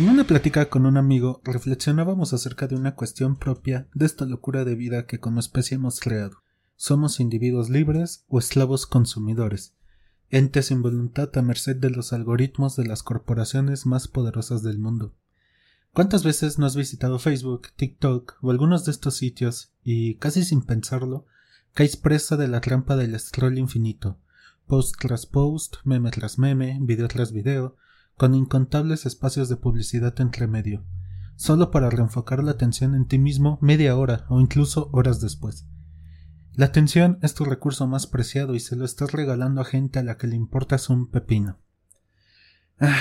En una plática con un amigo reflexionábamos acerca de una cuestión propia de esta locura de vida que como especie hemos creado. ¿Somos individuos libres o esclavos consumidores? Entes sin voluntad a merced de los algoritmos de las corporaciones más poderosas del mundo. ¿Cuántas veces no has visitado Facebook, TikTok o algunos de estos sitios y, casi sin pensarlo, caes presa de la trampa del scroll infinito, post tras post, meme tras meme, video tras video, con incontables espacios de publicidad entre medio, solo para reenfocar la atención en ti mismo media hora o incluso horas después. La atención es tu recurso más preciado y se lo estás regalando a gente a la que le importas un pepino. Ah,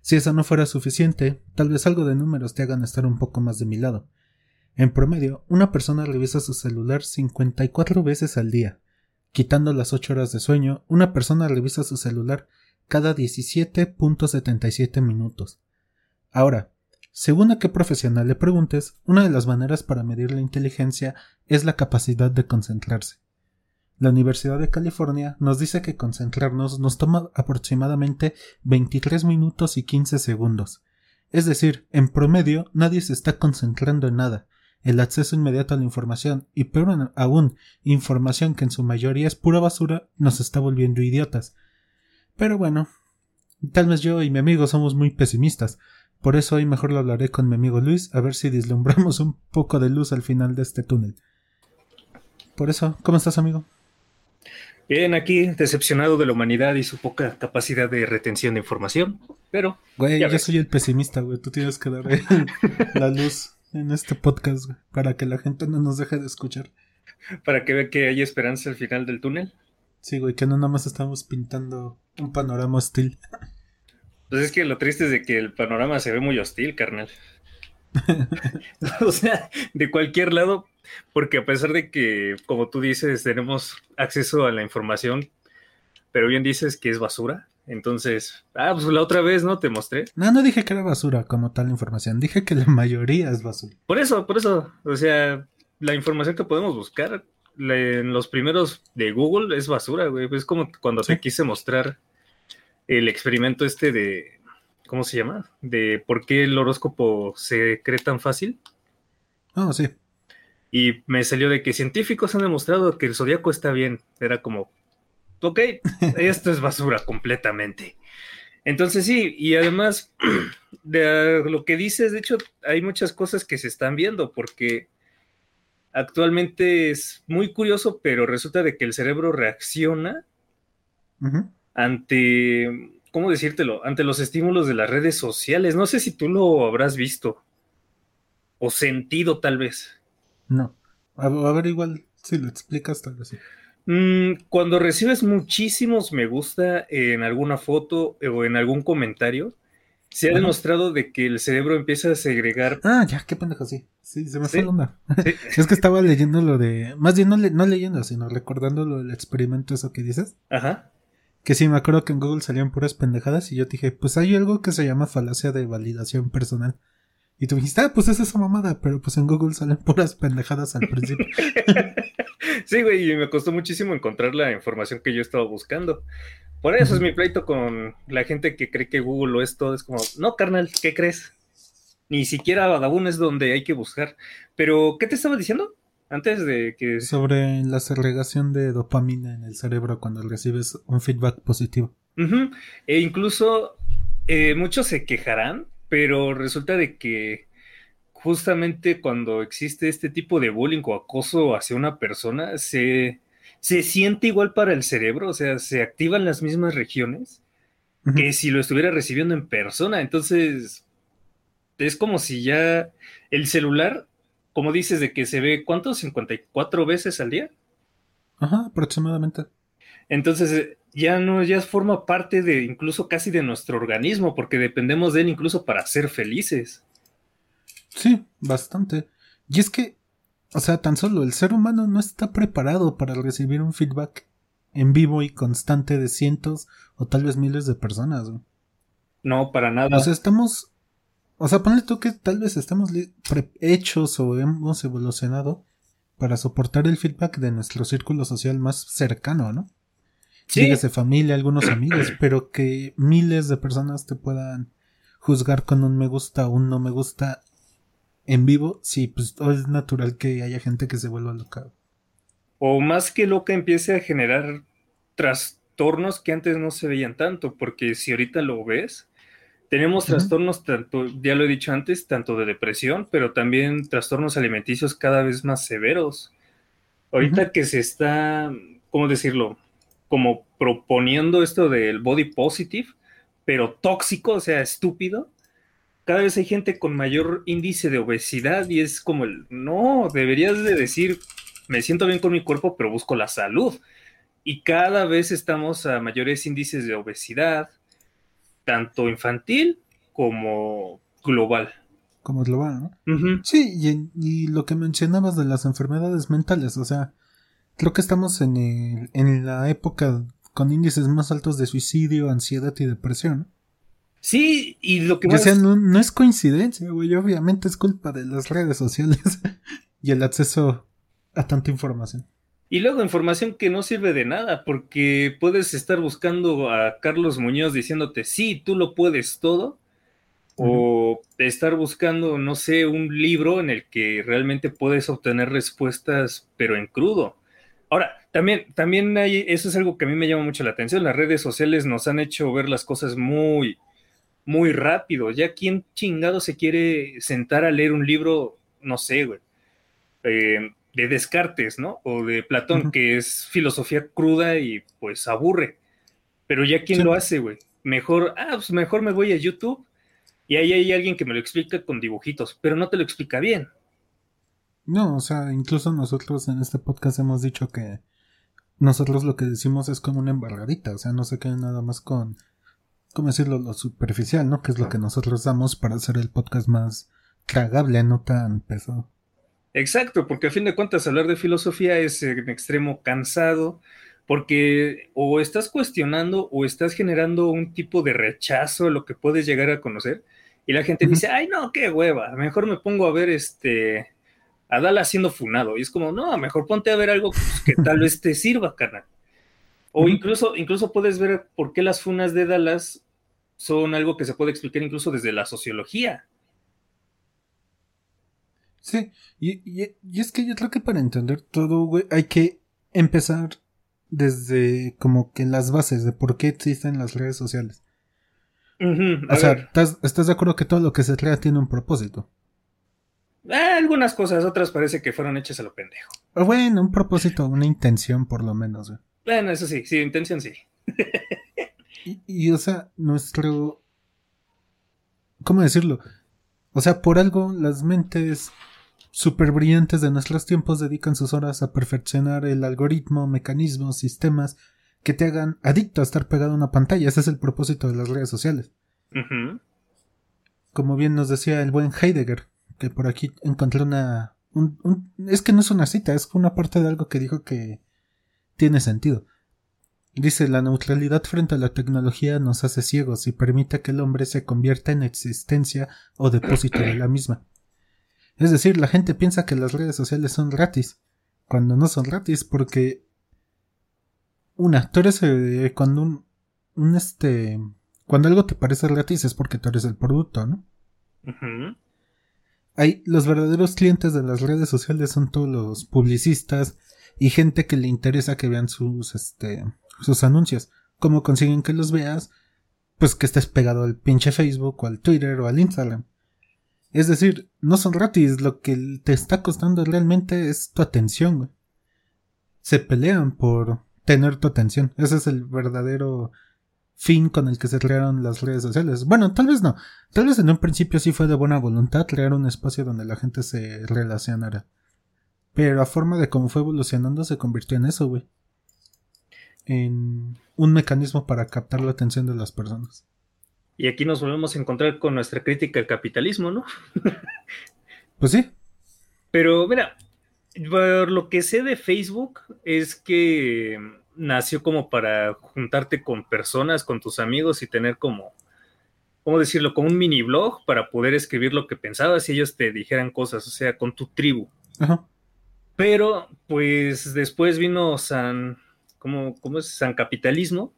si eso no fuera suficiente, tal vez algo de números te hagan estar un poco más de mi lado. En promedio, una persona revisa su celular 54 veces al día. Quitando las 8 horas de sueño, una persona revisa su celular cada 17.77 minutos. Ahora, según a qué profesional le preguntes, una de las maneras para medir la inteligencia es la capacidad de concentrarse. La Universidad de California nos dice que concentrarnos nos toma aproximadamente 23 minutos y 15 segundos. Es decir, en promedio nadie se está concentrando en nada. El acceso inmediato a la información, y peor aún, información que en su mayoría es pura basura, nos está volviendo idiotas. Pero bueno, tal vez yo y mi amigo somos muy pesimistas. Por eso hoy mejor lo hablaré con mi amigo Luis a ver si deslumbramos un poco de luz al final de este túnel. Por eso, ¿cómo estás, amigo? Bien, aquí decepcionado de la humanidad y su poca capacidad de retención de información, pero... Güey, yo soy el pesimista, güey. Tú tienes que dar la luz en este podcast, güey, para que la gente no nos deje de escuchar. Para que vea que hay esperanza al final del túnel. Sí, güey, que no nada más estamos pintando un panorama hostil. Pues es que lo triste es de que el panorama se ve muy hostil, carnal. o sea, de cualquier lado porque a pesar de que, como tú dices, tenemos acceso a la información, pero bien dices que es basura. Entonces, ah, pues la otra vez, ¿no? Te mostré. No, no dije que era basura como tal información, dije que la mayoría es basura. Por eso, por eso, o sea, la información que podemos buscar en los primeros de Google es basura, güey. Es como cuando te quise mostrar el experimento este de, ¿cómo se llama? De por qué el horóscopo se cree tan fácil. Ah, sí. Y me salió de que científicos han demostrado que el zodiaco está bien. Era como, ok, esto es basura completamente. Entonces sí, y además de lo que dices, de hecho, hay muchas cosas que se están viendo porque actualmente es muy curioso, pero resulta de que el cerebro reacciona ante, ¿cómo decírtelo? Ante los estímulos de las redes sociales. No sé si tú lo habrás visto o sentido tal vez. No. A, ver, igual, si lo explicas, tal vez sí. Mm, cuando recibes muchísimos me gusta en alguna foto o en algún comentario, se ha demostrado de que el cerebro empieza a segregar. Ah, ya, qué pendejo, sí. Sí, se me fue una. es que estaba leyendo lo de. Más bien no, no leyendo, sino recordando lo del experimento, eso que dices. Ajá. Que sí, me acuerdo que en Google salían puras pendejadas y yo dije, pues hay algo que se llama falacia de validación personal. Y tú dijiste, ah, pues es esa mamada, pero pues en Google salen puras pendejadas al principio. sí, güey, y me costó muchísimo encontrar la información que yo estaba buscando. Por eso es mi pleito con la gente que cree que Google lo es todo. Es como, no, carnal, ¿qué crees? Ni siquiera Badabun es donde hay que buscar. Pero, ¿qué te estaba diciendo? Antes de que... Sobre la segregación de dopamina en el cerebro cuando recibes un feedback positivo. E incluso eh, muchos se quejarán pero resulta de que justamente cuando existe este tipo de bullying o acoso hacia una persona, se, se siente igual para el cerebro, o sea, se activan las mismas regiones que si lo estuviera recibiendo en persona. Entonces, es como si ya el celular, como dices, de que se ve, ¿cuántos? ¿54 veces al día? Ajá, aproximadamente. Entonces, ya no, ya forma parte de incluso casi de nuestro organismo, porque dependemos de él incluso para ser felices. Sí, bastante. Y es que, o sea, tan solo el ser humano no está preparado para recibir un feedback en vivo y constante de cientos o tal vez miles de personas. No, para nada. O sea, estamos, o sea, ponle tú que tal vez estamos hechos o hemos evolucionado para soportar el feedback de nuestro círculo social más cercano, ¿no? ¿Sí? de familia, algunos amigos, pero que miles de personas te puedan juzgar con un me gusta o un no me gusta en vivo, sí, pues es natural que haya gente que se vuelva loca. O más que loca empiece a generar trastornos que antes no se veían tanto, porque si ahorita lo ves, tenemos trastornos tanto, ya lo he dicho antes, tanto de depresión, pero también trastornos alimenticios cada vez más severos. Ahorita que se está, ¿cómo decirlo? Como proponiendo esto del body positive, pero tóxico, o sea, estúpido. Cada vez hay gente con mayor índice de obesidad y es como el, no, deberías de decir, me siento bien con mi cuerpo, pero busco la salud. Y cada vez estamos a mayores índices de obesidad, tanto infantil como global. Como global, ¿no? Sí, y, y, lo que mencionabas de las enfermedades mentales, o sea, creo que estamos en, el, en la época con índices más altos de suicidio, ansiedad y depresión. Sí, y lo que más... O sea, no, no es coincidencia, güey, obviamente es culpa de las redes sociales y el acceso a tanta información. Y luego información que no sirve de nada, porque puedes estar buscando a Carlos Muñoz diciéndote, sí, tú lo puedes todo, o estar buscando, no sé, un libro en el que realmente puedes obtener respuestas, pero en crudo. Ahora, también, también hay, eso es algo que a mí me llama mucho la atención, las redes sociales nos han hecho ver las cosas muy, muy rápido. Ya quién chingado se quiere sentar a leer un libro, no sé, güey. Eh, de Descartes, ¿no? O de Platón, que es filosofía cruda y pues aburre. Pero ya quién lo hace, güey. Mejor, ah, pues mejor me voy a YouTube y ahí hay alguien que me lo explica con dibujitos, pero no te lo explica bien. No, o sea, incluso nosotros en este podcast hemos dicho que nosotros lo que decimos es como una embarradita, o sea, no se queda nada más con, ¿cómo decirlo?, lo superficial, ¿no? Que es lo que nosotros damos para hacer el podcast más cagable, no tan pesado. Exacto, porque a fin de cuentas hablar de filosofía es en extremo cansado, porque o estás cuestionando o estás generando un tipo de rechazo a lo que puedes llegar a conocer, y la gente dice, ay no, qué hueva, mejor me pongo a ver este a Dallas siendo funado, y es como, no, mejor ponte a ver algo que tal vez te sirva, canal. O incluso, incluso puedes ver por qué las funas de Dallas son algo que se puede explicar incluso desde la sociología. Sí, y, es que yo creo que para entender todo, güey, hay que empezar desde como que las bases de por qué existen las redes sociales. o sea, ¿estás, de acuerdo que todo lo que se crea tiene un propósito? Ah, algunas cosas, otras parece que fueron hechas a lo pendejo. bueno, un propósito, una intención por lo menos, güey. Bueno, eso sí, sí, intención sí. y, y, o sea, nuestro... ¿Cómo decirlo? O sea, por algo las mentes super brillantes de nuestros tiempos dedican sus horas a perfeccionar el algoritmo, mecanismos, sistemas que te hagan adicto a estar pegado a una pantalla. Ese es el propósito de las redes sociales. Como bien nos decía el buen Heidegger, que por aquí encontré una... es que no es una cita, es una parte de algo que dijo que tiene sentido. Dice, la neutralidad frente a la tecnología nos hace ciegos y permite que el hombre se convierta en existencia o depósito de la misma. Es decir, la gente piensa que las redes sociales son gratis, cuando no son gratis, porque una, tú eres eh, cuando un, un, este, cuando algo te parece gratis es porque tú eres el producto, ¿no? Hay los verdaderos clientes de las redes sociales son todos los publicistas y gente que le interesa que vean sus, este, sus anuncios. ¿Cómo consiguen que los veas? Pues que estés pegado al pinche Facebook o al Twitter o al Instagram. Es decir, no son gratis, lo que te está costando realmente es tu atención, güey. Se pelean por tener tu atención. Ese es el verdadero fin con el que se crearon las redes sociales. Bueno, tal vez no. Tal vez en un principio sí fue de buena voluntad crear un espacio donde la gente se relacionara. Pero a forma de cómo fue evolucionando se convirtió en eso, güey. En un mecanismo para captar la atención de las personas. Y aquí nos volvemos a encontrar con nuestra crítica al capitalismo, ¿no? pues sí. Pero mira, por lo que sé de Facebook es que nació como para juntarte con personas, con tus amigos y tener como, ¿cómo decirlo? Como un mini blog para poder escribir lo que pensabas y ellos te dijeran cosas, o sea, con tu tribu. Ajá. Pero, pues después vino San, ¿cómo, cómo es? San Capitalismo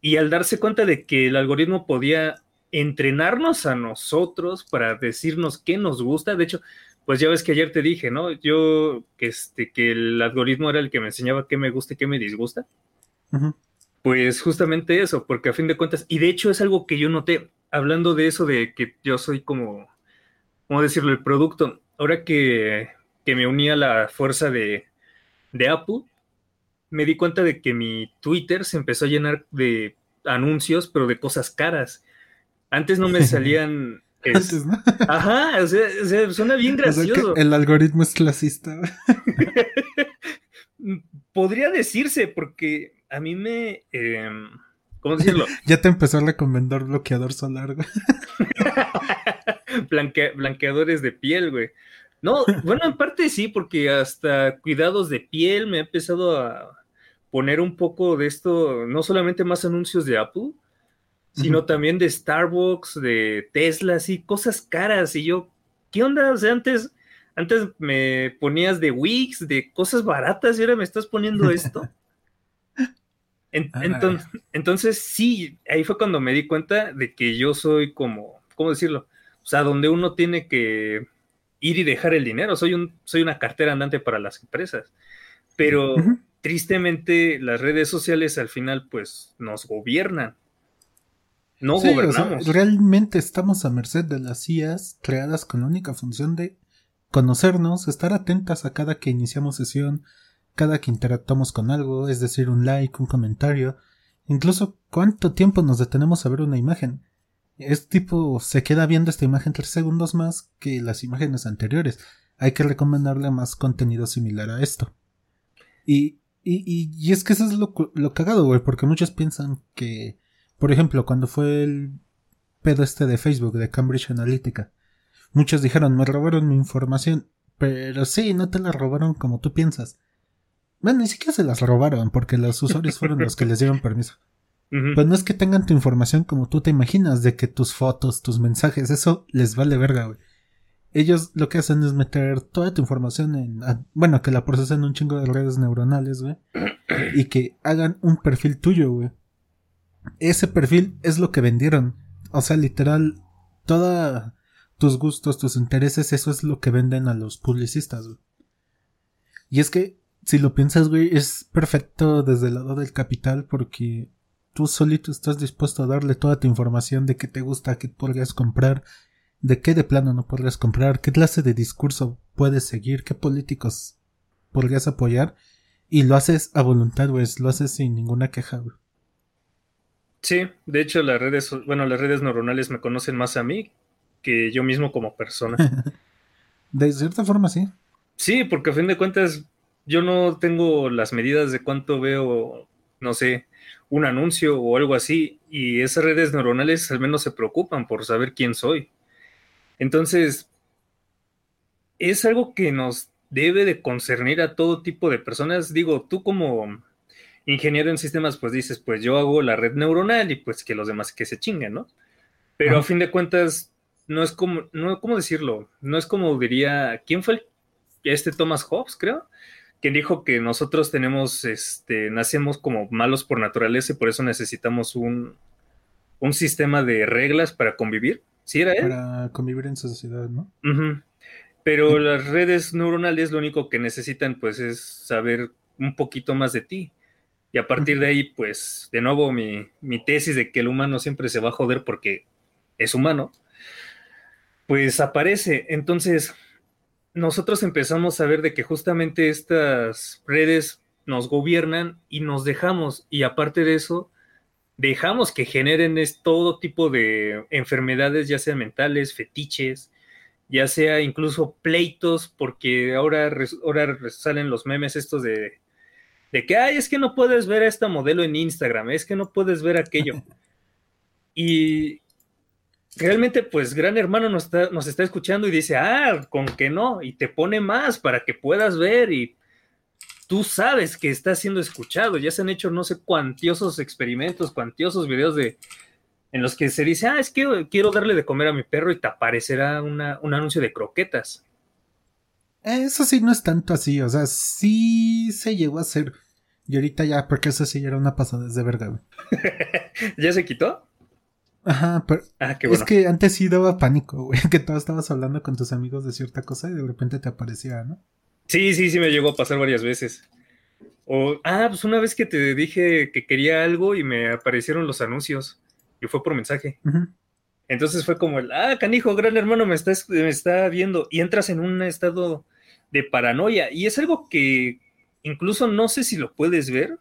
y al darse cuenta de que el algoritmo podía entrenarnos a nosotros para decirnos qué nos gusta. De hecho, pues ya ves que ayer te dije, ¿no? Yo, que, este, que el algoritmo era el que me enseñaba qué me gusta y qué me disgusta. Pues justamente eso, porque a fin de cuentas, y de hecho es algo que yo noté, hablando de eso de que yo soy como, ¿cómo decirlo?, el producto. Ahora que, que me uní a la fuerza de, de Apple, me di cuenta de que mi Twitter se empezó a llenar de anuncios, pero de cosas caras. Antes no me salían Antes, ¿no? Ajá, o sea, suena bien gracioso. el algoritmo es clasista. Podría decirse, porque a mí me. Em, ¿Cómo decirlo? ya te empezó a recomendar bloqueador solar, güey. blanqueadores de piel, güey. No, bueno, en parte sí, porque hasta cuidados de piel me ha empezado a poner un poco de esto, no solamente más anuncios de Apple, sino también de Starbucks, de Tesla, así, cosas caras. Y yo, ¿qué onda? O sea, antes, antes me ponías de Wix, de cosas baratas, y ahora me estás poniendo esto. entonces, entonces, sí, ahí fue cuando me di cuenta de que yo soy como, ¿cómo decirlo? O sea, donde uno tiene que ir y dejar el dinero. Soy, un, soy una cartera andante para las empresas. Pero tristemente las redes sociales al final pues nos gobiernan. No gobernamos. realmente estamos a merced de las IAs creadas con la única función de conocernos, estar atentas a cada que iniciamos sesión, cada que interactuamos con algo, es decir, un like, un comentario, incluso cuánto tiempo nos detenemos a ver una imagen. Es tipo, se queda viendo esta imagen tres segundos más que las imágenes anteriores. Hay que recomendarle más contenido similar a esto. Y, y, y, es que eso es lo, lo cagado, güey, porque muchos piensan que por ejemplo, cuando fue el pedo este de Facebook, de Cambridge Analytica, muchos dijeron, me robaron mi información. Pero sí, no te la robaron como tú piensas. Bueno, ni siquiera se las robaron, porque los usuarios fueron los que les dieron permiso. Pues no es que tengan tu información como tú te imaginas, de que tus fotos, tus mensajes, eso les vale verga, güey. Ellos lo que hacen es meter toda tu información en. bueno, que la procesen un chingo de redes neuronales, güey. Y que hagan un perfil tuyo, güey ese perfil es lo que vendieron. O sea, literal, todos tus gustos, tus intereses, eso es lo que venden a los publicistas, Y es que, si lo piensas, güey, es perfecto desde el lado del capital porque tú solito estás dispuesto a darle toda tu información de qué te gusta, qué podrías comprar, de qué de plano no podrías comprar, qué clase de discurso puedes seguir, qué políticos podrías apoyar, y lo haces a voluntad, güey, lo haces sin ninguna queja, güey. Sí, de hecho las redes, bueno, las redes neuronales me conocen más a mí que yo mismo como persona. de cierta forma, sí. Sí, porque a fin de cuentas yo no tengo las medidas de cuánto veo, no sé, un anuncio o algo así, y esas redes neuronales al menos se preocupan por saber quién soy. Entonces, es algo que nos debe de concernir a todo tipo de personas. Digo, tú como ingeniero en sistemas, pues dices, pues yo hago la red neuronal y pues que los demás que se chinguen, ¿no? Pero a fin de cuentas, no es como, no, ¿cómo decirlo? No es como diría, ¿quién fue el, este Thomas Hobbes, creo? Quien dijo que nosotros tenemos, este, nacemos como malos por naturaleza y por eso necesitamos un, un sistema de reglas para convivir. ¿Sí era él? Para convivir en sociedad, ¿no? Pero las redes neuronales lo único que necesitan, pues, es saber un poquito más de ti. Y a partir de ahí, pues, de nuevo, mi, tesis de que el humano siempre se va a joder porque es humano, pues aparece. Entonces, nosotros empezamos a ver de que justamente estas redes nos gobiernan y nos dejamos, y aparte de eso, dejamos que generen todo tipo de enfermedades, ya sean mentales, fetiches, ya sea incluso pleitos, porque ahora, ahora salen los memes estos de de que, ay, es que no puedes ver a esta modelo en Instagram, es que no puedes ver aquello. y realmente, pues, Gran Hermano nos está, nos está escuchando y dice, ah, con que no, y te pone más para que puedas ver y tú sabes que está siendo escuchado. Ya se han hecho no sé cuantiosos experimentos, cuantiosos videos de en los que se dice, ah, es que quiero darle de comer a mi perro y te aparecerá un anuncio de croquetas. Eso sí no es tanto así, o sea, sí se llegó a hacer. Y ahorita ya, porque eso sí era una pasada de verga, ¿Ya se quitó? Ajá, pero ah, es que antes sí daba pánico, güey, que tú estabas hablando con tus amigos de cierta cosa y de repente te aparecía, ¿no? Sí, sí, sí, me llegó a pasar varias veces. O, ah, pues una vez que te dije que quería algo y me aparecieron los anuncios y fue por mensaje. Entonces fue como el, ah, canijo, gran hermano me está, me está viendo y entras en un estado de paranoia y es algo que incluso no sé si lo puedes ver,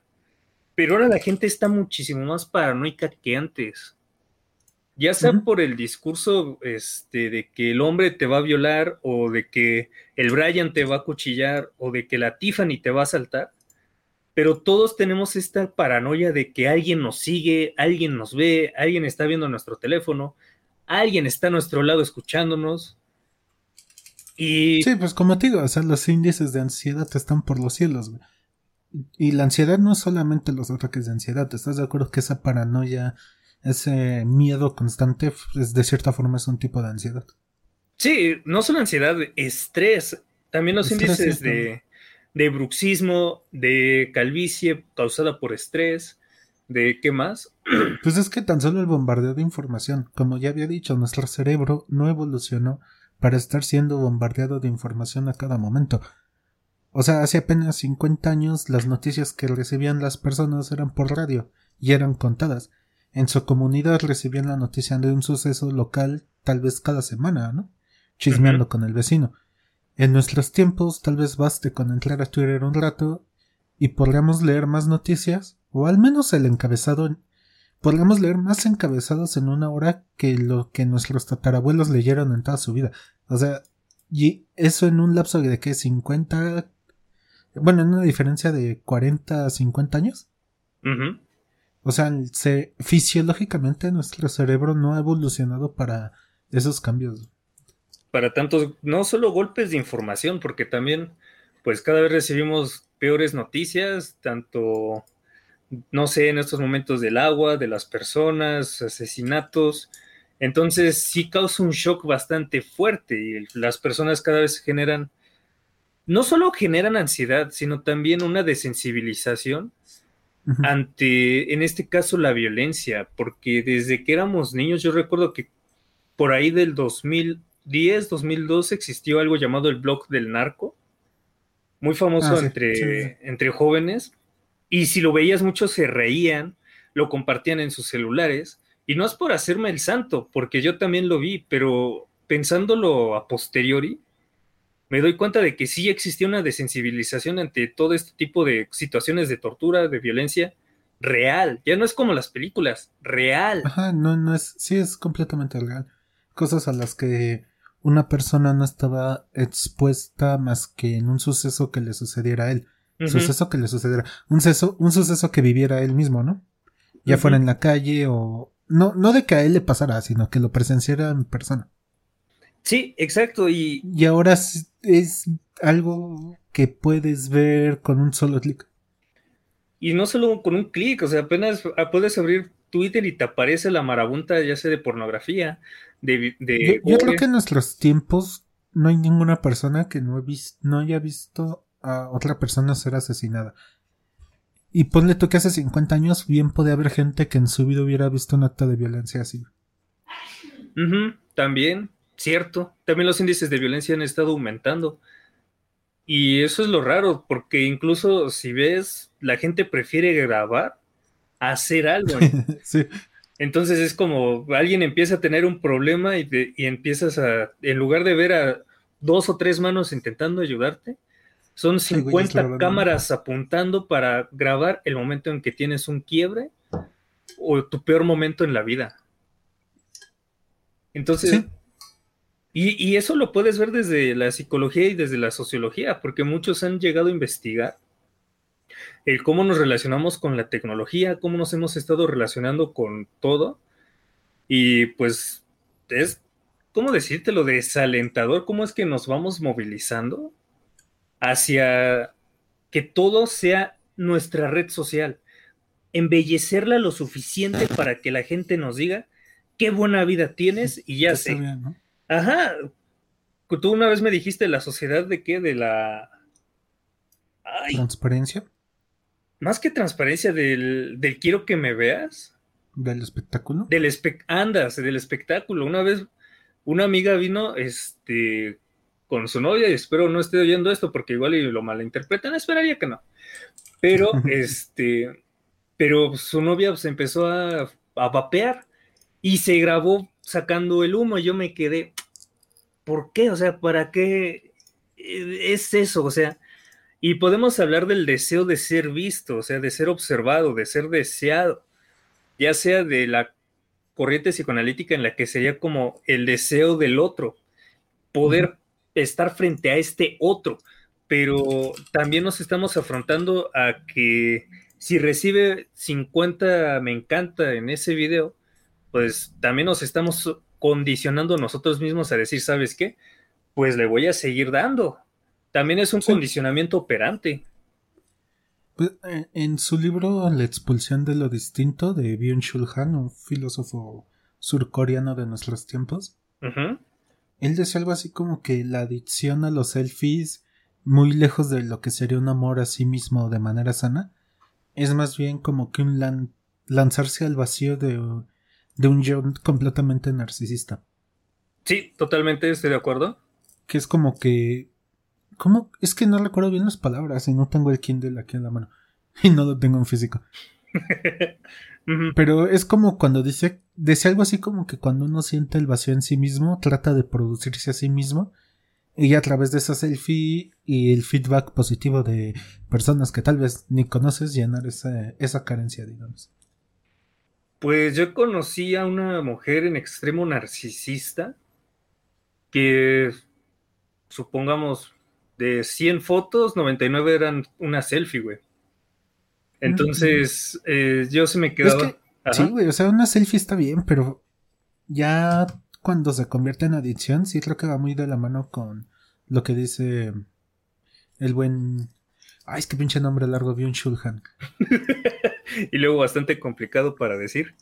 pero ahora la gente está muchísimo más paranoica que antes. Ya sea por el discurso este, de que el hombre te va a violar o de que el Brian te va a cuchillar o de que la Tiffany te va a saltar, pero todos tenemos esta paranoia de que alguien nos sigue, alguien nos ve, alguien está viendo nuestro teléfono, alguien está a nuestro lado escuchándonos. Y... Sí, pues como te digo, o sea, los índices de ansiedad están por los cielos. Y la ansiedad no es solamente los ataques de ansiedad, ¿estás de acuerdo que esa paranoia ese miedo constante es, de cierta forma es un tipo de ansiedad. Sí, no solo ansiedad, estrés. También los índices de, de, bruxismo, de calvicie causada por estrés, de qué más. Pues es que tan solo el bombardeo de información, como ya había dicho, nuestro cerebro no evolucionó para estar siendo bombardeado de información a cada momento. O sea, hace apenas 50 años las noticias que recibían las personas eran por radio y eran contadas. En su comunidad recibían la noticia de un suceso local tal vez cada semana, ¿no? Chismeando con el vecino. En nuestros tiempos tal vez baste con entrar a Twitter un rato y podríamos leer más noticias, o al menos el encabezado. Podríamos leer más encabezados en una hora que lo que nuestros tatarabuelos leyeron en toda su vida. O sea, y eso en un lapso de que 50. Bueno, en una diferencia de 40 a 50 años. O sea, se, fisiológicamente nuestro cerebro no ha evolucionado para esos cambios. Para tantos, no solo golpes de información, porque también, pues cada vez recibimos peores noticias, tanto, no sé, en estos momentos del agua, de las personas, asesinatos. Entonces sí causa un shock bastante fuerte y las personas cada vez generan, no solo generan ansiedad, sino también una desensibilización ante, en este caso, la violencia, porque desde que éramos niños, yo recuerdo que por ahí del 2010, 2012 existió algo llamado el blog del narco, muy famoso ah, entre, entre jóvenes, y si lo veías muchos se reían, lo compartían en sus celulares, y no es por hacerme el santo, porque yo también lo vi, pero pensándolo a posteriori, me doy cuenta de que sí existía una desensibilización ante todo este tipo de situaciones de tortura, de violencia real. Ya no es como las películas, real. Ajá, no, no es, sí es completamente real. Cosas a las que una persona no estaba expuesta más que en un suceso que le sucediera a él. Suceso que le sucediera. Un suceso, un suceso que viviera él mismo, ¿no? Ya fuera en la calle o. No, no de que a él le pasara, sino que lo presenciara en persona. Sí, exacto. Y, y ahora es, algo que puedes ver con un solo clic. Y no solo con un clic, o sea, apenas puedes abrir Twitter y te aparece la marabunta, ya sea de pornografía, de... de yo, creo que en nuestros tiempos no hay ninguna persona que no, no haya visto a otra persona ser asesinada. Y ponle tú que hace 50 años bien puede haber gente que en su vida hubiera visto un acto de violencia así. también. Cierto, también los índices de violencia han estado aumentando. Y eso es lo raro, porque incluso si ves, la gente prefiere grabar a hacer algo. Entonces es como alguien empieza a tener un problema y, y, empiezas a, en lugar de ver a dos o tres manos intentando ayudarte, son 50 cámaras apuntando para grabar el momento en que tienes un quiebre o tu peor momento en la vida. Entonces, y, eso lo puedes ver desde la psicología y desde la sociología, porque muchos han llegado a investigar el cómo nos relacionamos con la tecnología, cómo nos hemos estado relacionando con todo. Y pues es, ¿cómo decírtelo? Desalentador, cómo es que nos vamos movilizando hacia que todo sea nuestra red social. Embellecerla lo suficiente para que la gente nos diga qué buena vida tienes y ya sé. Ajá. Tú una vez me dijiste la sociedad de qué? De la. ¿Transparencia? Más que transparencia del, del quiero que me veas. ¿Del espectáculo? Del andas, del espectáculo. Una vez una amiga vino este, con su novia y espero no esté oyendo esto porque igual y lo malinterpretan, esperaría que no. Pero este, pero su novia se empezó a, a vapear y se grabó sacando el humo yo me quedé, ¿por qué? O sea, ¿para qué es eso? O sea, y podemos hablar del deseo de ser visto, o sea, de ser observado, de ser deseado, ya sea de la corriente psicoanalítica en la que sería como el deseo del otro, poder estar frente a este otro, pero también nos estamos afrontando a que si recibe 50 me encanta en ese video, pues también nos estamos condicionando nosotros mismos a decir, ¿sabes qué? Pues le voy a seguir dando. También es un condicionamiento operante. Pues, eh, en su libro La expulsión de lo distinto de Byung-Chul Han, un filósofo surcoreano de nuestros tiempos, él decía algo así como que la adicción a los selfies, muy lejos de lo que sería un amor a sí mismo de manera sana, es más bien como que un lanzarse al vacío de, de un yo completamente narcisista. Sí, totalmente estoy de acuerdo. Que es como que. ¿Cómo? Es que no recuerdo bien las palabras y no tengo el Kindle aquí en la mano. Y no lo tengo en físico. Pero es como cuando dice, dice algo así como que cuando uno siente el vacío en sí mismo, trata de producirse a sí mismo y a través de esa selfie y el feedback positivo de personas que tal vez ni conoces llenar esa, esa carencia, digamos. Pues yo conocí a una mujer en extremo narcisista que supongamos de 100 fotos, 99 eran una selfie, güey. Entonces, eh, yo se me quedaba. sí, güey, o sea, una selfie está bien, pero ya cuando se convierte en adicción, sí creo que va muy de la mano con lo que dice el buen. Ay, es que pinche nombre largo, un Shulhan. y luego bastante complicado para decir.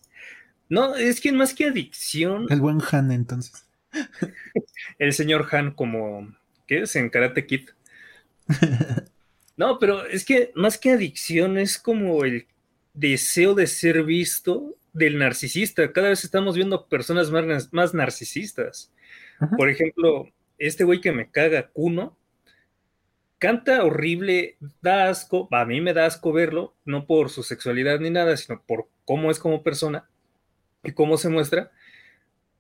No, es que más que adicción. El buen Han, entonces. el señor Han, como. ¿Qué es? En Karate Kid. No, pero es que más que adicción es como el deseo de ser visto del narcisista. Cada vez estamos viendo personas más, más narcisistas. Por ejemplo, este güey que me caga, Kuno, canta horrible, da asco, a mí me da asco verlo, no por su sexualidad ni nada, sino por cómo es como persona y cómo se muestra.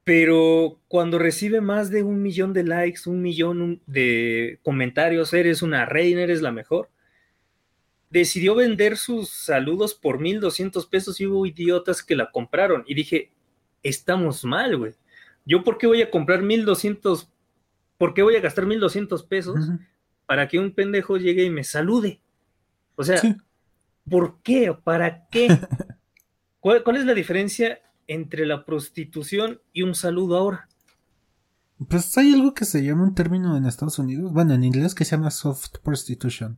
Pero cuando recibe más de un millón de likes, un millón de comentarios, eres una reina, eres la mejor, decidió vender sus saludos por 1200 pesos y hubo idiotas que la compraron. Y dije, estamos mal, güey. ¿Yo por qué voy a comprar 1200? ¿Por qué voy a gastar 1200 pesos para que un pendejo llegue y me salude? O sea, ¿por qué? ¿Para qué? ¿Cuál, ¿Cuál es la diferencia entre la prostitución y un saludo ahora? Pues hay algo que se llama un término en Estados Unidos, bueno, en inglés que se llama soft prostitution,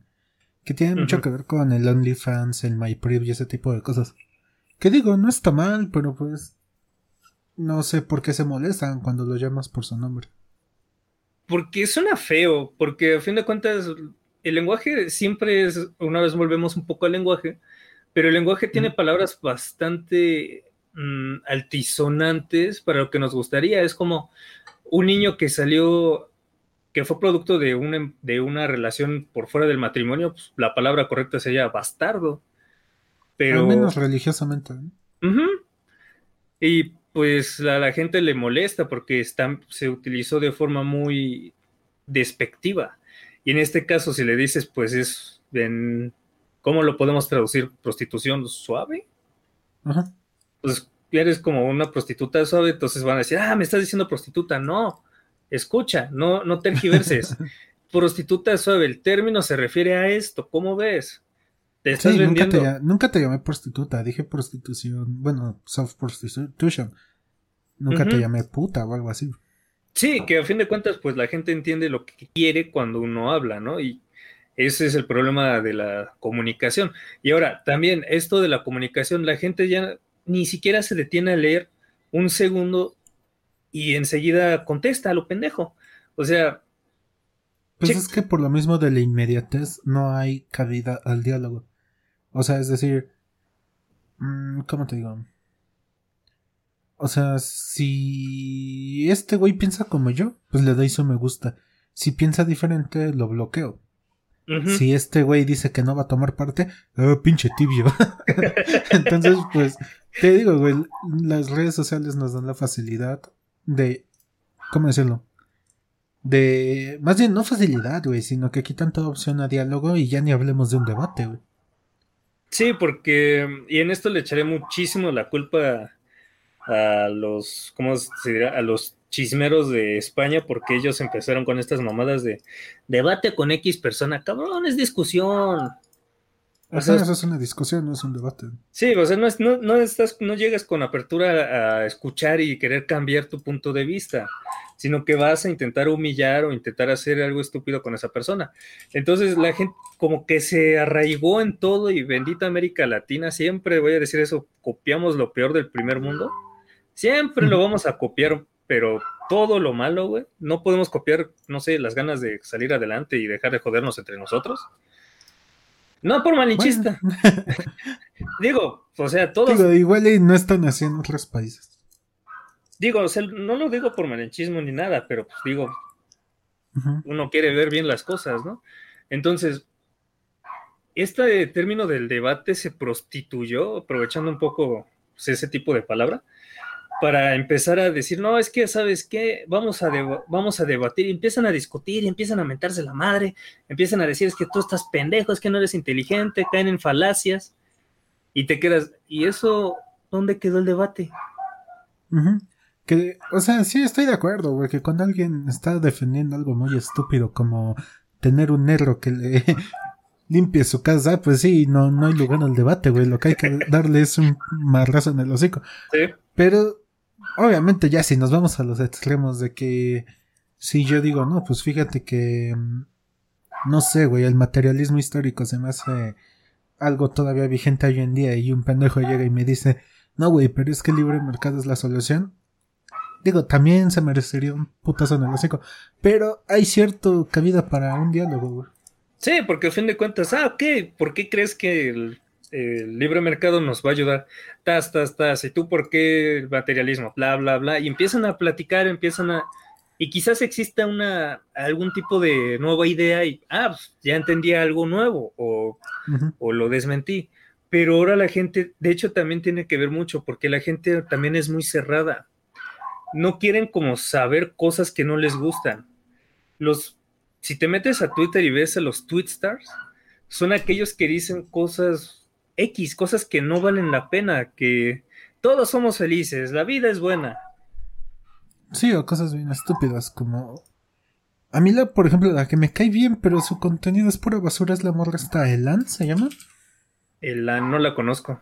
que tiene mucho que ver con el OnlyFans, el MyPriv y ese tipo de cosas. Que digo, no está mal, pero pues no sé por qué se molestan cuando lo llamas por su nombre. Porque suena feo, porque a fin de cuentas el lenguaje siempre es, una vez volvemos un poco al lenguaje, pero el lenguaje tiene palabras bastante Mm, altisonantes para lo que nos gustaría. Es como un niño que salió, que fue producto de una, de una relación por fuera del matrimonio, pues, la palabra correcta sería bastardo. Pero... Al menos religiosamente. Y pues a la gente le molesta porque está, se utilizó de forma muy despectiva. Y en este caso, si le dices, pues es, en, ¿cómo lo podemos traducir? ¿Prostitución suave? Ajá pues eres como una prostituta suave, entonces van a decir, ah, me estás diciendo prostituta. No, escucha, no, no tergiverses. prostituta suave, el término se refiere a esto, ¿cómo ves? Te estás vendiendo. Nunca te, llamé prostituta, dije prostitución, bueno, soft prostitution. Nunca te llamé puta o algo así. Sí, que a fin de cuentas, pues la gente entiende lo que quiere cuando uno habla, ¿no? Y ese es el problema de la comunicación. Y ahora, también esto de la comunicación, la gente ya ni siquiera se detiene a leer un segundo y enseguida contesta a lo pendejo. O sea. Pues es que por lo mismo de la inmediatez no hay cabida al diálogo. O sea, es decir. Mm, ¿Cómo te digo? O sea, si este güey piensa como yo, pues le doy su me gusta. Si piensa diferente, lo bloqueo. Si este güey dice que no va a tomar parte, oh, pinche tibio. Entonces, pues, te digo, güey, las redes sociales nos dan la facilidad de, ¿cómo decirlo? De, más bien, no facilidad, güey, sino que quitan toda opción a diálogo y ya ni hablemos de un debate, güey. Sí, porque, y en esto le echaré muchísimo la culpa a los, ¿cómo se dirá? A los chismeros de España porque ellos empezaron con estas mamadas de debate con X persona. Cabrón, es discusión. O sea, eso es una discusión, no es un debate. Sí, o sea, no, es, no, no, estás, no llegas con apertura a escuchar y querer cambiar tu punto de vista, sino que vas a intentar humillar o intentar hacer algo estúpido con esa persona. Entonces la gente como que se arraigó en todo y bendita América Latina, siempre voy a decir eso, copiamos lo peor del primer mundo. Siempre lo vamos a copiar pero todo lo malo, güey, no podemos copiar, no sé, las ganas de salir adelante y dejar de jodernos entre nosotros. No por malinchista. digo, o sea, todos. Digo, igual y no están así en otros países. Digo, o sea, no lo digo por malinchismo ni nada, pero pues digo, uno quiere ver bien las cosas, ¿no? Entonces, este término del debate se prostituyó, aprovechando un poco pues, ese tipo de palabra, para empezar a decir, no, es que, ¿sabes qué? Vamos a, vamos a debatir, y empiezan a discutir, y empiezan a mentarse la madre, empiezan a decir, es que tú estás pendejo, es que no eres inteligente, caen en falacias, y te quedas, ¿y eso dónde quedó el debate? Que, o sea, sí estoy de acuerdo, güey, que cuando alguien está defendiendo algo muy estúpido como tener un negro que le limpie su casa, pues sí, no, no hay lugar al debate, güey, lo que hay que darle es un marrazo en el hocico. Sí. Pero obviamente ya si nos vamos a los extremos de que si yo digo, no, pues fíjate que mm, no sé, güey, el materialismo histórico se me hace algo todavía vigente hoy en día y un pendejo llega y me dice, no, güey, pero es que el libre mercado es la solución. Digo, también se merecería un putazo en pero hay cierto cabida para un diálogo, güey. Sí, porque a fin de cuentas, ah, ok, ¿por qué crees que el el libre mercado nos va a ayudar, tas, tas, tas, y tú por qué el materialismo, bla, bla, bla, y empiezan a platicar, empiezan a, y quizás exista una, algún tipo de nueva idea y, ah, pues, ya entendí algo nuevo o, o lo desmentí, pero ahora la gente, de hecho también tiene que ver mucho, porque la gente también es muy cerrada, no quieren como saber cosas que no les gustan. Los, si te metes a Twitter y ves a los tweetstars, son aquellos que dicen cosas X, cosas que no valen la pena, que todos somos felices, la vida es buena. Sí, o cosas bien estúpidas como... A mí, la, por ejemplo, la que me cae bien, pero su contenido es pura basura, es la morra esta Elan, ¿se llama? Elan, no la conozco.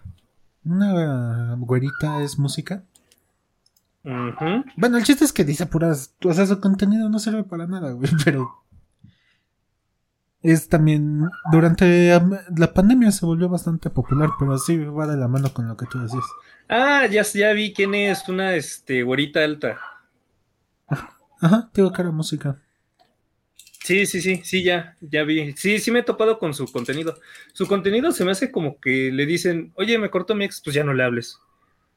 Una güerita es música. Bueno, el chiste es que dice puras... O sea, su contenido no sirve para nada, güey, pero es también durante la pandemia se volvió bastante popular, pero así va de la mano con lo que tú decís. Ah, ya, ya vi quién es, una este güerita alta. Ajá, tengo cara música. Sí, sí, sí, sí, ya, ya vi. Sí, sí me he topado con su contenido. Su contenido se me hace como que le dicen, oye, me cortó mi ex, pues ya no le hables.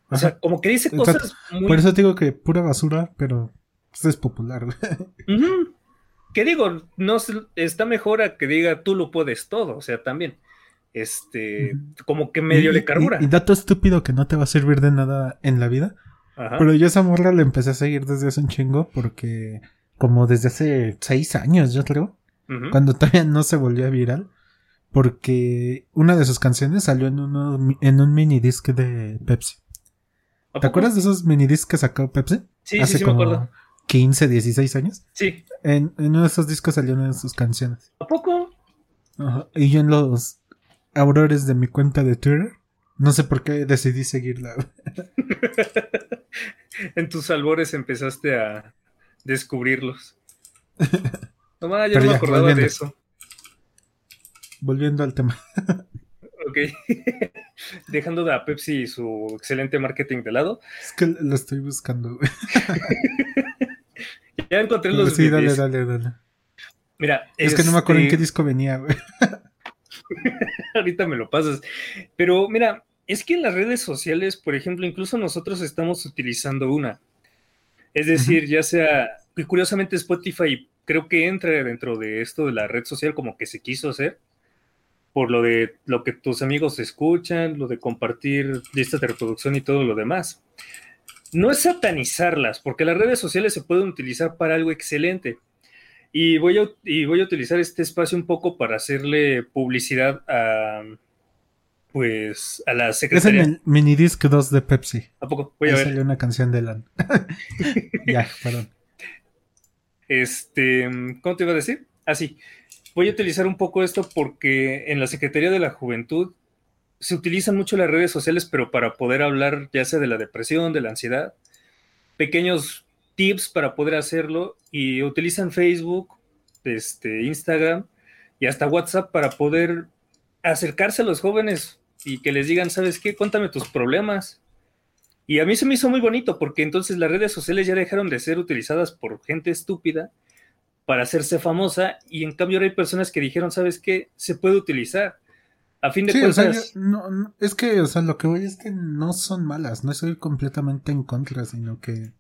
O sea, como que dice cosas muy... Por eso digo que pura basura, pero pues, es popular. Que digo, no está mejor a que diga tú lo puedes todo, o sea, también. Este, como que medio le carbura. Y, dato estúpido que no te va a servir de nada en la vida. Pero yo esa morra la empecé a seguir desde hace un chingo porque como desde hace seis años, yo creo. Cuando todavía no se volvió viral. Porque una de sus canciones salió en, uno, en un mini disc de Pepsi. ¿Te acuerdas de esos mini discs que sacó Pepsi? Sí, sí, sí, me acuerdo. 15, 16 años. Sí. En, uno de esos discos salieron sus canciones. ¿A poco? Ajá. Y yo en los aurores de mi cuenta de Twitter, no sé por qué decidí seguirla. en tus albores empezaste a descubrirlos. No, yo no me acordaba de eso. Volviendo al tema. ok. Dejando de a Pepsi y su excelente marketing de lado. Es que lo estoy buscando, Ya encontré los Sí, dale, dale, dale. Mira, es que no me acuerdo en qué este disco venía, güey. Ahorita me lo pasas. Pero mira, es que en las redes sociales, por ejemplo, incluso nosotros estamos utilizando una. Es decir, ya sea, que curiosamente Spotify creo que entra dentro de esto de la red social como que se quiso hacer, por lo de lo que tus amigos escuchan, lo de compartir listas de reproducción y todo lo demás. No es satanizarlas, porque las redes sociales se pueden utilizar para algo excelente. Y voy a, y voy a utilizar este espacio un poco para hacerle publicidad a, pues a la secretaria. Es el minidisc 2 de Pepsi. ¿A poco? Voy a ver. salió una canción de Lan. ya, perdón. Este, ¿cómo te iba a decir? Ah, sí. Voy a utilizar un poco esto porque en la Secretaría de la Juventud se utilizan mucho las redes sociales, pero para poder hablar ya sea de la depresión, de la ansiedad, pequeños tips para poder hacerlo y utilizan Facebook, este, Instagram y hasta WhatsApp para poder acercarse a los jóvenes y que les digan, ¿sabes qué? Cuéntame tus problemas. Y a mí se me hizo muy bonito porque entonces las redes sociales ya dejaron de ser utilizadas por gente estúpida para hacerse famosa y en cambio ahora hay personas que dijeron, ¿sabes qué? Se puede utilizar. A fin de cuentas... no, es que, o sea, lo que voy es que no son malas, no estoy completamente en contra, sino que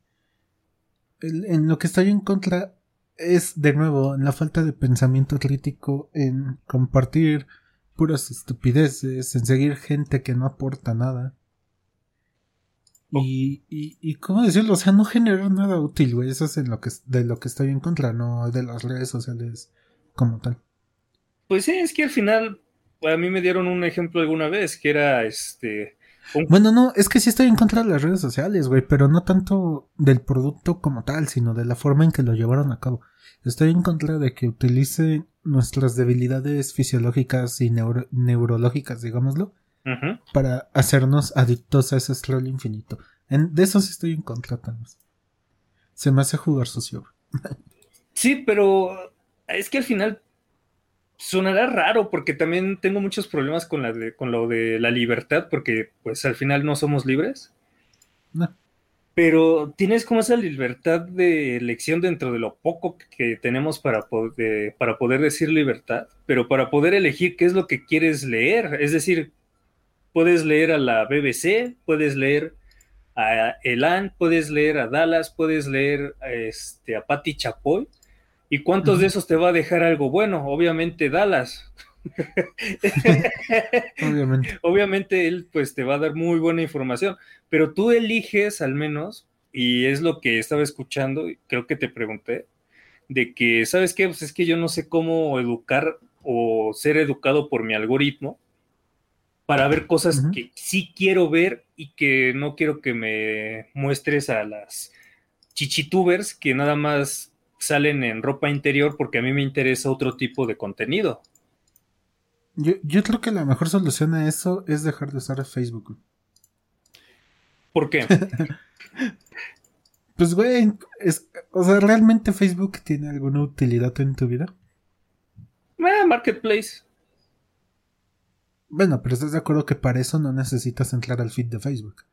en lo que estoy en contra es, de nuevo, en la falta de pensamiento crítico, en compartir puras estupideces, en seguir gente que no aporta nada. Y, y, y, ¿cómo decirlo? O sea, no generar nada útil, güey. Eso es en lo que, de lo que estoy en contra, no de las redes sociales como tal. Pues sí, es que al final, a mí me dieron un ejemplo alguna vez, que era este... Bueno, no, es que sí estoy en contra de las redes sociales, güey, pero no tanto del producto como tal, sino de la forma en que lo llevaron a cabo. Estoy en contra de que utilice nuestras debilidades fisiológicas y neurológicas, digámoslo, para hacernos adictos a ese scroll infinito. En, de eso sí estoy en contra, también. Se me hace jugar sucio. sí, pero es que al final sonará raro porque también tengo muchos problemas con, la con lo de la libertad porque pues al final no somos libres. No. Pero tienes como esa libertad de elección dentro de lo poco que tenemos para poder, para poder decir libertad, pero para poder elegir qué es lo que quieres leer. Es decir, puedes leer a la BBC, puedes leer a Elan, puedes leer a Dallas, puedes leer a, este, a Patti Chapoy. ¿Y cuántos de esos te va a dejar algo bueno? Obviamente Dallas. Obviamente. Obviamente él pues te va a dar muy buena información, pero tú eliges al menos, y es lo que estaba escuchando, creo que te pregunté, de que, ¿sabes qué? Pues es que yo no sé cómo educar o ser educado por mi algoritmo, para ver cosas que sí quiero ver y que no quiero que me muestres a las chichitubers que nada más salen en ropa interior porque a mí me interesa otro tipo de contenido. Yo, yo creo que la mejor solución a eso es dejar de usar Facebook. ¿Por qué? pues, güey, es, o sea, ¿realmente Facebook tiene alguna utilidad en tu vida? Eh, marketplace. Bueno, pero estás de acuerdo que para eso no necesitas entrar al feed de Facebook.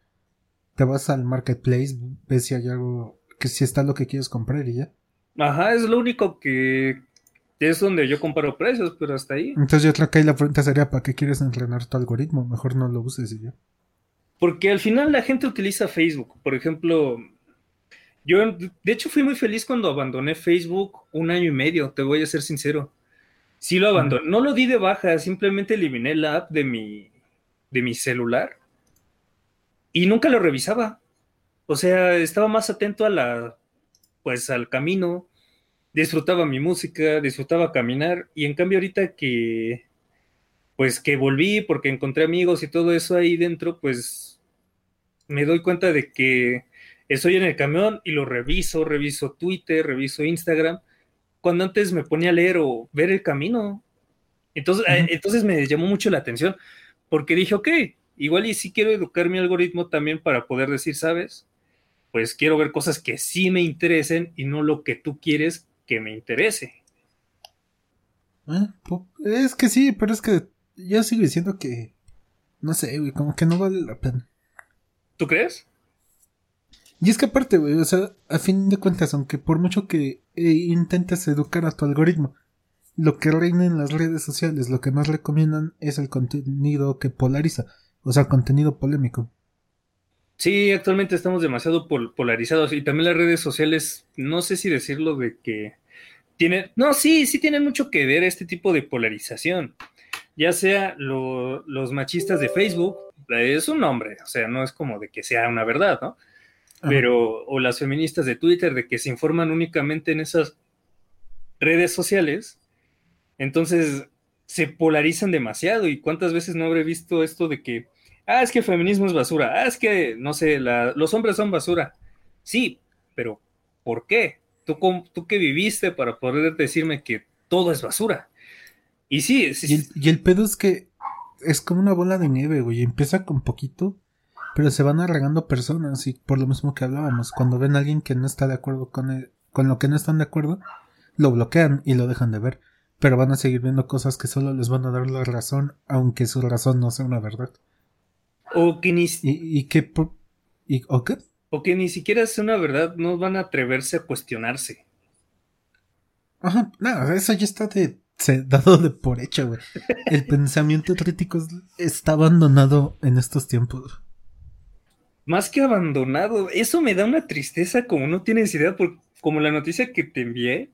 Te vas al marketplace, ves si hay algo, que si está lo que quieres comprar y ya. Ajá, es lo único que es donde yo comparo precios, pero hasta ahí. Entonces yo creo que ahí la pregunta sería, ¿para qué quieres entrenar tu algoritmo? Mejor no lo uses y ya. Porque al final la gente utiliza Facebook. Por ejemplo, yo de hecho fui muy feliz cuando abandoné Facebook un año y medio, te voy a ser sincero. Sí lo abandoné. No lo di de baja, simplemente eliminé la app de mi, de mi celular y nunca lo revisaba. O sea, estaba más atento a la, pues al camino, disfrutaba mi música, disfrutaba caminar y en cambio ahorita que, pues que volví porque encontré amigos y todo eso ahí dentro, pues me doy cuenta de que estoy en el camión y lo reviso, reviso Twitter, reviso Instagram cuando antes me ponía a leer o ver el camino. Entonces, eh, entonces me llamó mucho la atención, porque dije, ok, igual y si quiero educar mi algoritmo también para poder decir, ¿sabes? Pues quiero ver cosas que sí me interesen y no lo que tú quieres que me interese. Eh, es que sí, pero es que yo sigo diciendo que, no sé, güey, como que no vale la pena. ¿Tú crees? Y es que aparte, güey, o sea, a fin de cuentas, aunque por mucho que eh, intentes educar a tu algoritmo, lo que reina en las redes sociales, lo que más recomiendan es el contenido que polariza. O sea, contenido polémico. Sí, actualmente estamos demasiado polarizados y también las redes sociales, no sé si decirlo de que tienen, no, sí, sí tienen mucho que ver este tipo de polarización, ya sea los machistas de Facebook, es un nombre, o sea, no es como de que sea una verdad, ¿no? Pero, o las feministas de Twitter, de que se informan únicamente en esas redes sociales, entonces se polarizan demasiado y cuántas veces no habré visto esto de que ah, es que el feminismo es basura, ah, es que, no sé, los hombres son basura. Sí, pero ¿por qué? ¿Tú, ¿Tú qué viviste para poder decirme que todo es basura? Y sí, sí y, el, pedo es que es como una bola de nieve, güey. Empieza con poquito, pero se van arregando personas. Y por lo mismo que hablábamos, cuando ven a alguien que no está de acuerdo con, con lo que no están de acuerdo, lo bloquean y lo dejan de ver. Pero van a seguir viendo cosas que solo les van a dar la razón, aunque su razón no sea una verdad. O que ni... ¿Y, ¿O qué? O que ni siquiera es una verdad, no van a atreverse a cuestionarse. Ajá, no, eso ya está de, dado de por hecho, güey. El pensamiento crítico está abandonado en estos tiempos. Más que abandonado, eso me da una tristeza como no tienes idea, por, como la noticia que te envié,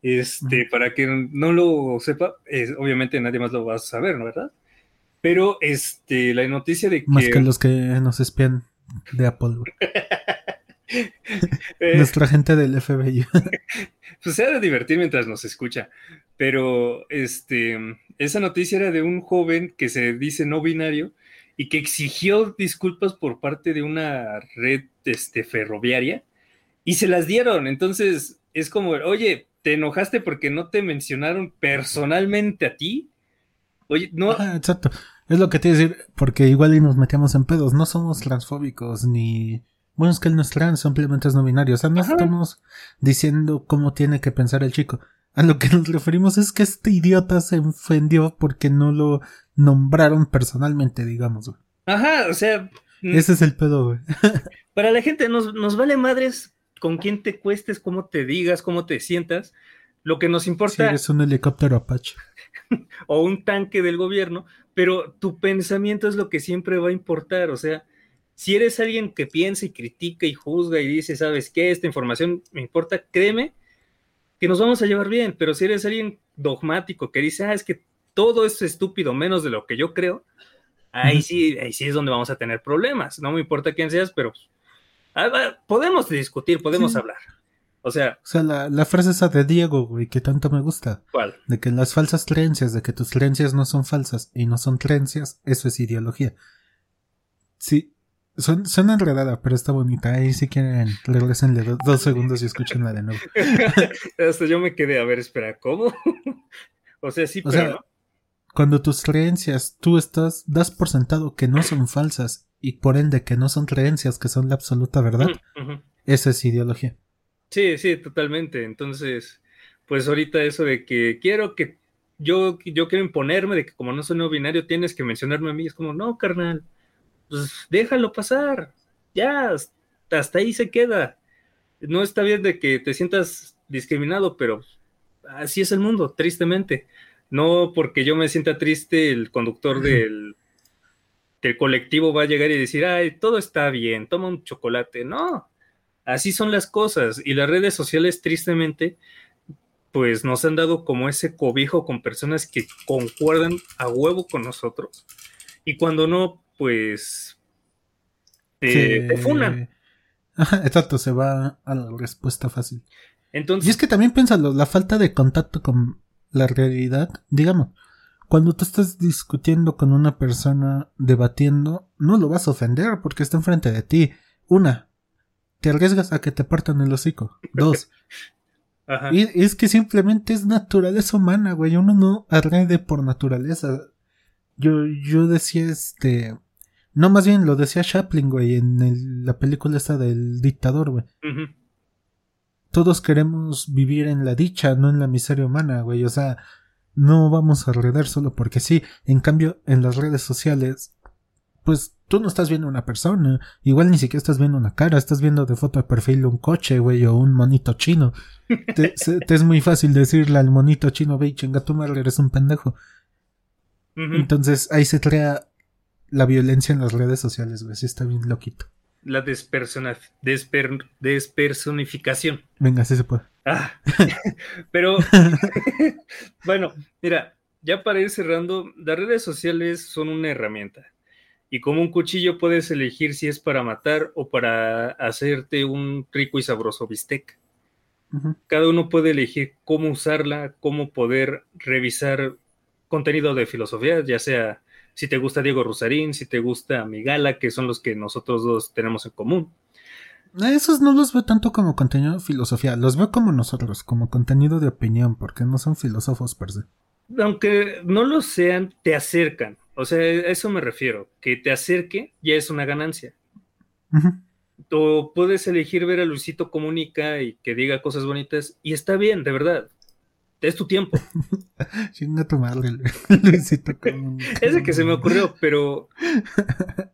este, para que no lo sepa, obviamente nadie más lo va a saber, ¿no verdad? Pero este, la noticia de que. Más que los que nos espían de Apple. Eh, Nuestra gente del FBI. pues se ha de divertir mientras nos escucha. Pero este, esa noticia era de un joven que se dice no binario y que exigió disculpas por parte de una red este, ferroviaria y se las dieron. Entonces es como, oye, ¿te enojaste porque no te mencionaron personalmente a ti? Oye, no. exacto. Es lo que te iba a decir, porque igual y nos metíamos en pedos. No somos transfóbicos ni. Bueno, es que él no es trans, simplemente es no binario. O sea, no estamos diciendo cómo tiene que pensar el chico. A lo que nos referimos es que este idiota se ofendió porque no lo nombraron personalmente, digamos. Ajá, o sea. Mm, Ese es el pedo, güey. Para la gente nos, nos vale madres con quién te cuestes, cómo te digas, cómo te sientas. Lo que nos importa. Si un helicóptero Apache. o un tanque del gobierno, pero tu pensamiento es lo que siempre va a importar. O sea, si eres alguien que piensa y critica y juzga y dice, ¿sabes qué? Esta información me importa, créeme que nos vamos a llevar bien. Pero si eres alguien dogmático que dice, ah, es que todo es estúpido menos de lo que yo creo, ahí sí, ahí sí es donde vamos a tener problemas. No me importa quién seas, pero ah, podemos discutir, podemos hablar. O sea. O sea, la, frase esa de Diego, güey, que tanto me gusta. ¿Cuál? De que las falsas creencias, de que tus creencias no son falsas y no son creencias, eso es ideología. Sí, son, suena enredada, pero está bonita. Ahí si quieren, regresenle dos segundos y escúchenla de nuevo. Hasta yo me quedé a ver, espera, ¿cómo? o sea, sí, pero. cuando tus creencias, tú estás, das por sentado que no son falsas y por ende que no son creencias, que son la absoluta verdad, eso es ideología. Sí, sí, totalmente. Entonces, pues ahorita eso de que quiero que yo, yo quiero imponerme de que como no soy no binario tienes que mencionarme a mí, es como, no, carnal, pues déjalo pasar, ya, hasta ahí se queda. No está bien de que te sientas discriminado, pero así es el mundo, tristemente. No porque yo me sienta triste, el conductor del, del colectivo va a llegar y decir, ay, todo está bien, toma un chocolate. No, Así son las cosas y las redes sociales tristemente pues nos han dado como ese cobijo con personas que concuerdan a huevo con nosotros y cuando no pues te, funan. exacto, se va a la respuesta fácil. Entonces, y es que también piénsalo, la falta de contacto con la realidad, digamos, cuando tú estás discutiendo con una persona, debatiendo, no lo vas a ofender porque está enfrente de ti. Una, te arriesgas a que te partan el hocico. Dos. Y es que simplemente es naturaleza humana, güey. Uno no arrede por naturaleza. Yo, yo decía este. No, más bien lo decía Chaplin, güey, en la película esta del dictador, güey. Todos queremos vivir en la dicha, no en la miseria humana, güey. O sea, no vamos a arredar solo porque sí. En cambio, en las redes sociales, pues tú no estás viendo una persona, igual ni siquiera estás viendo una cara, estás viendo de foto de perfil un coche, güey, o un monito chino. te, es muy fácil decirle al monito chino, ve, chinga tu madre, eres un pendejo. Entonces ahí se crea la violencia en las redes sociales, güey. Sí está bien loquito. La despersona, desper, despersonificación. Venga, sí se puede. Ah, pero bueno, mira, ya para ir cerrando, las redes sociales son una herramienta. Y como un cuchillo puedes elegir si es para matar o para hacerte un rico y sabroso bistec. Cada uno puede elegir cómo usarla, cómo poder revisar contenido de filosofía, ya sea si te gusta Diego Rosarín, si te gusta Migala, que son los que nosotros dos tenemos en común. Esos no los veo tanto como contenido de filosofía, los veo como nosotros, como contenido de opinión, porque no son filósofos per se. Aunque no lo sean, te acercan. O sea, a eso me refiero. Que te acerque ya es una ganancia. O puedes elegir ver a Luisito Comunica y que diga cosas bonitas y está bien, de verdad. Es tu tiempo. Chinga tu madre, Luisito Comunica. Ese que se me ocurrió, pero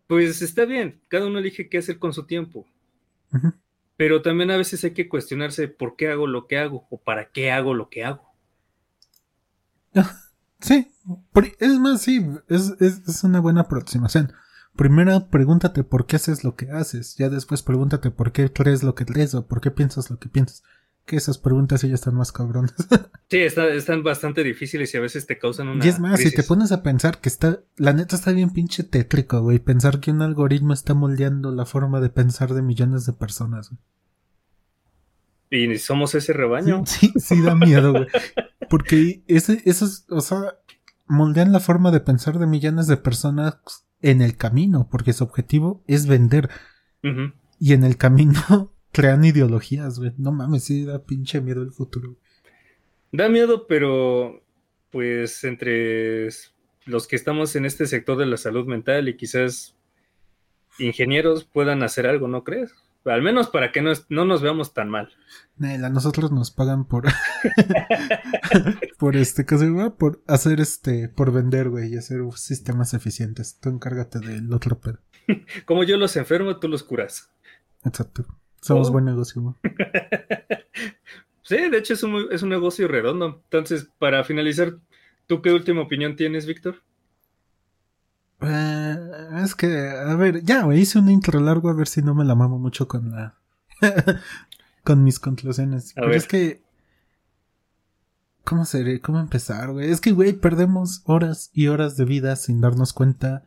pues está bien. Cada uno elige qué hacer con su tiempo. Pero también a veces hay que cuestionarse por qué hago lo que hago o para qué hago lo que hago. Sí, es más, sí, es, es una buena aproximación. Primero pregúntate por qué haces lo que haces, ya después pregúntate por qué crees lo que crees o por qué piensas lo que piensas. Que esas preguntas ya están más cabronas. sí, están bastante difíciles y a veces te causan una. Y es más, si te pones a pensar que está. La neta está bien pinche tétrico, güey. Pensar que un algoritmo está moldeando la forma de pensar de millones de personas. Y somos ese rebaño. Sí, sí, da miedo, güey. Porque ese, esos, o sea, moldean la forma de pensar de millones de personas en el camino, porque su objetivo es vender. Y en el camino crean ideologías, güey. No mames, sí da pinche miedo el futuro. Da miedo, pero pues entre los que estamos en este sector de la salud mental y quizás ingenieros puedan hacer algo, ¿no crees? Al menos para que no, no nos veamos tan mal. a nosotros nos pagan por. por este, ¿qué se Por hacer este. Por vender, güey, y hacer sistemas eficientes. Tú encárgate del otro pedo. Como yo los enfermo, tú los curas. Exacto. Somos oh. buen negocio, güey. sí, de hecho es un, es un negocio redondo. Entonces, para finalizar, ¿tú qué última opinión tienes, Víctor? Eh, es que, a ver, ya, güey, hice un intro largo a ver si no me la mamo mucho con la. con mis conclusiones. Pero es que. ¿Cómo seré? ¿Cómo empezar, güey? Es que, güey, perdemos horas y horas de vida sin darnos cuenta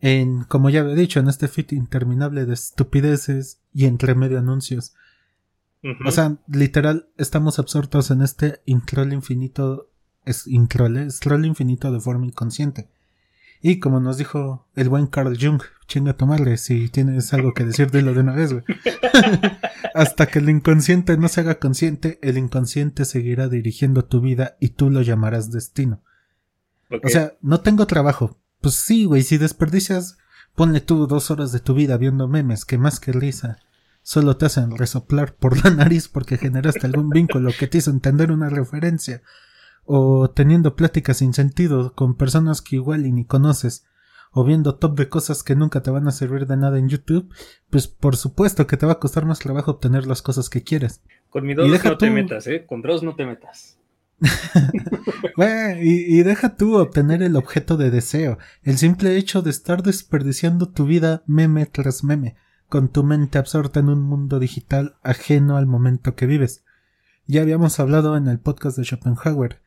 en, como ya he dicho, en este fit interminable de estupideces y entre medio anuncios. O sea, literal, estamos absortos en este scroll infinito, es scroll infinito de forma inconsciente. Y como nos dijo el buen Carl Jung, chinga tomarle, si tienes algo que decir, dilo de una vez, güey. Hasta que el inconsciente no se haga consciente, el inconsciente seguirá dirigiendo tu vida y tú lo llamarás destino. O sea, no tengo trabajo. Pues sí, güey, si desperdicias, ponle tú dos horas de tu vida viendo memes que más que risa solo te hacen resoplar por la nariz porque generaste algún vínculo que te hizo entender una referencia o teniendo pláticas sin sentido con personas que igual y ni conoces, o viendo top de cosas que nunca te van a servir de nada en YouTube, pues por supuesto que te va a costar más trabajo obtener las cosas que quieres. Con mi dos no te metas, ¿eh? Con Dross no te metas. y, y, deja tú obtener el objeto de deseo, el simple hecho de estar desperdiciando tu vida meme tras meme, con tu mente absorta en un mundo digital ajeno al momento que vives. Ya habíamos hablado en el podcast de Schopenhauer,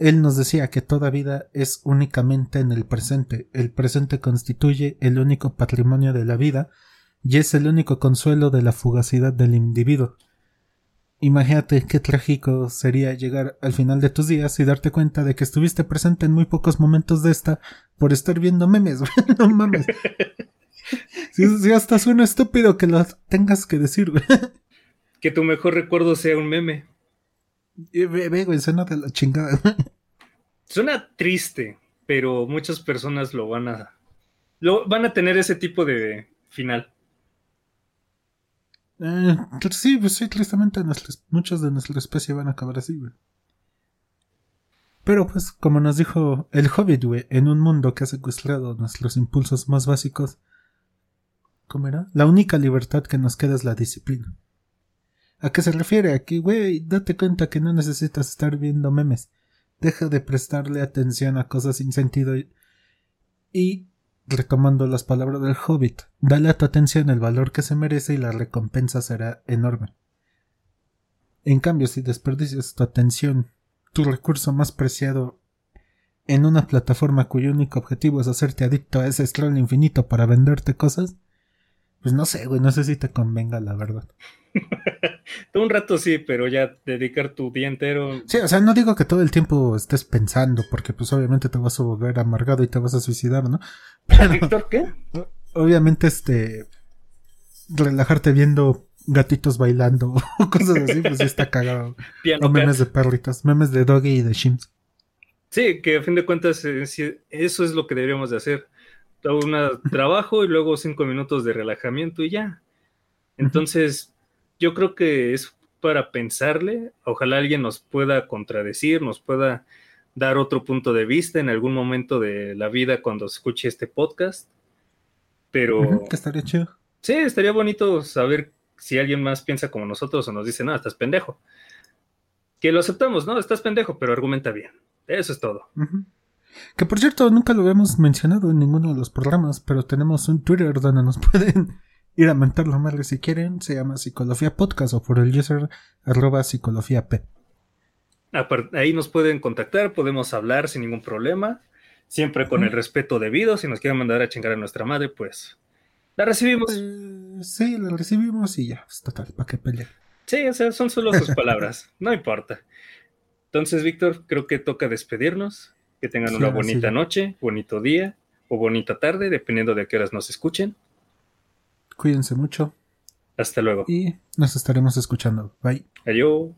él nos decía que toda vida es únicamente en el presente, el presente constituye el único patrimonio de la vida y es el único consuelo de la fugacidad del individuo. Imagínate qué trágico sería llegar al final de tus días y darte cuenta de que estuviste presente en muy pocos momentos de esta por estar viendo memes, no mames. Si, hasta suena estúpido que lo tengas que decir, Que tu mejor recuerdo sea un meme. Ve, güey, suena de la chingada. Suena triste, pero muchas personas lo van a. Lo, van a tener ese tipo de final. Eh, sí, pues sí, tristemente muchos de nuestra especie van a acabar así, güey. Pero pues, como nos dijo el Hobbit, güey, en un mundo que ha secuestrado nuestros impulsos más básicos, ¿cómo era? La única libertad que nos queda es la disciplina. ¿A qué se refiere? Aquí, güey, date cuenta que no necesitas estar viendo memes. Deja de prestarle atención a cosas sin sentido y, retomando las palabras del hobbit, dale a tu atención el valor que se merece y la recompensa será enorme. En cambio, si desperdicias tu atención, tu recurso más preciado, en una plataforma cuyo único objetivo es hacerte adicto a ese scroll infinito para venderte cosas, pues no sé, güey, no sé si te convenga la verdad. un rato sí, pero ya dedicar tu día entero. Sí, o sea, no digo que todo el tiempo estés pensando, porque pues obviamente te vas a volver amargado y te vas a suicidar, ¿no? ¿Víctor qué? Obviamente, este. Relajarte viendo gatitos bailando o cosas así, pues sí está cagado. o memes de perritos, memes de Doggy y de Shims. Sí, que a fin de cuentas eh, eso es lo que deberíamos de hacer. Un trabajo y luego cinco minutos de relajamiento y ya. Entonces, yo creo que es para pensarle. Ojalá alguien nos pueda contradecir, nos pueda dar otro punto de vista en algún momento de la vida cuando escuche este podcast. Pero. que estaría chido. Sí, estaría bonito saber si alguien más piensa como nosotros o nos dice, no, estás pendejo. Que lo aceptamos, ¿no? Estás pendejo, pero argumenta bien. Eso es todo. Que por cierto, nunca lo habíamos mencionado en ninguno de los programas, pero tenemos un Twitter donde nos pueden ir a mentar la madre si quieren. Se llama Psicología Podcast o por el user arroba psicología P. Ahí nos pueden contactar, podemos hablar sin ningún problema, siempre con el respeto debido. Si nos quieren mandar a chingar a nuestra madre, pues la recibimos. Pues, sí, la recibimos y ya, pues, total, ¿para qué pelear? Sí, o sea, son solo sus palabras, no importa. Entonces, Víctor, creo que toca despedirnos. Que tengan una bonita noche, bonito día o bonita tarde, dependiendo de qué horas nos escuchen. Cuídense mucho. Hasta luego. Y nos estaremos escuchando. Bye. Adiós.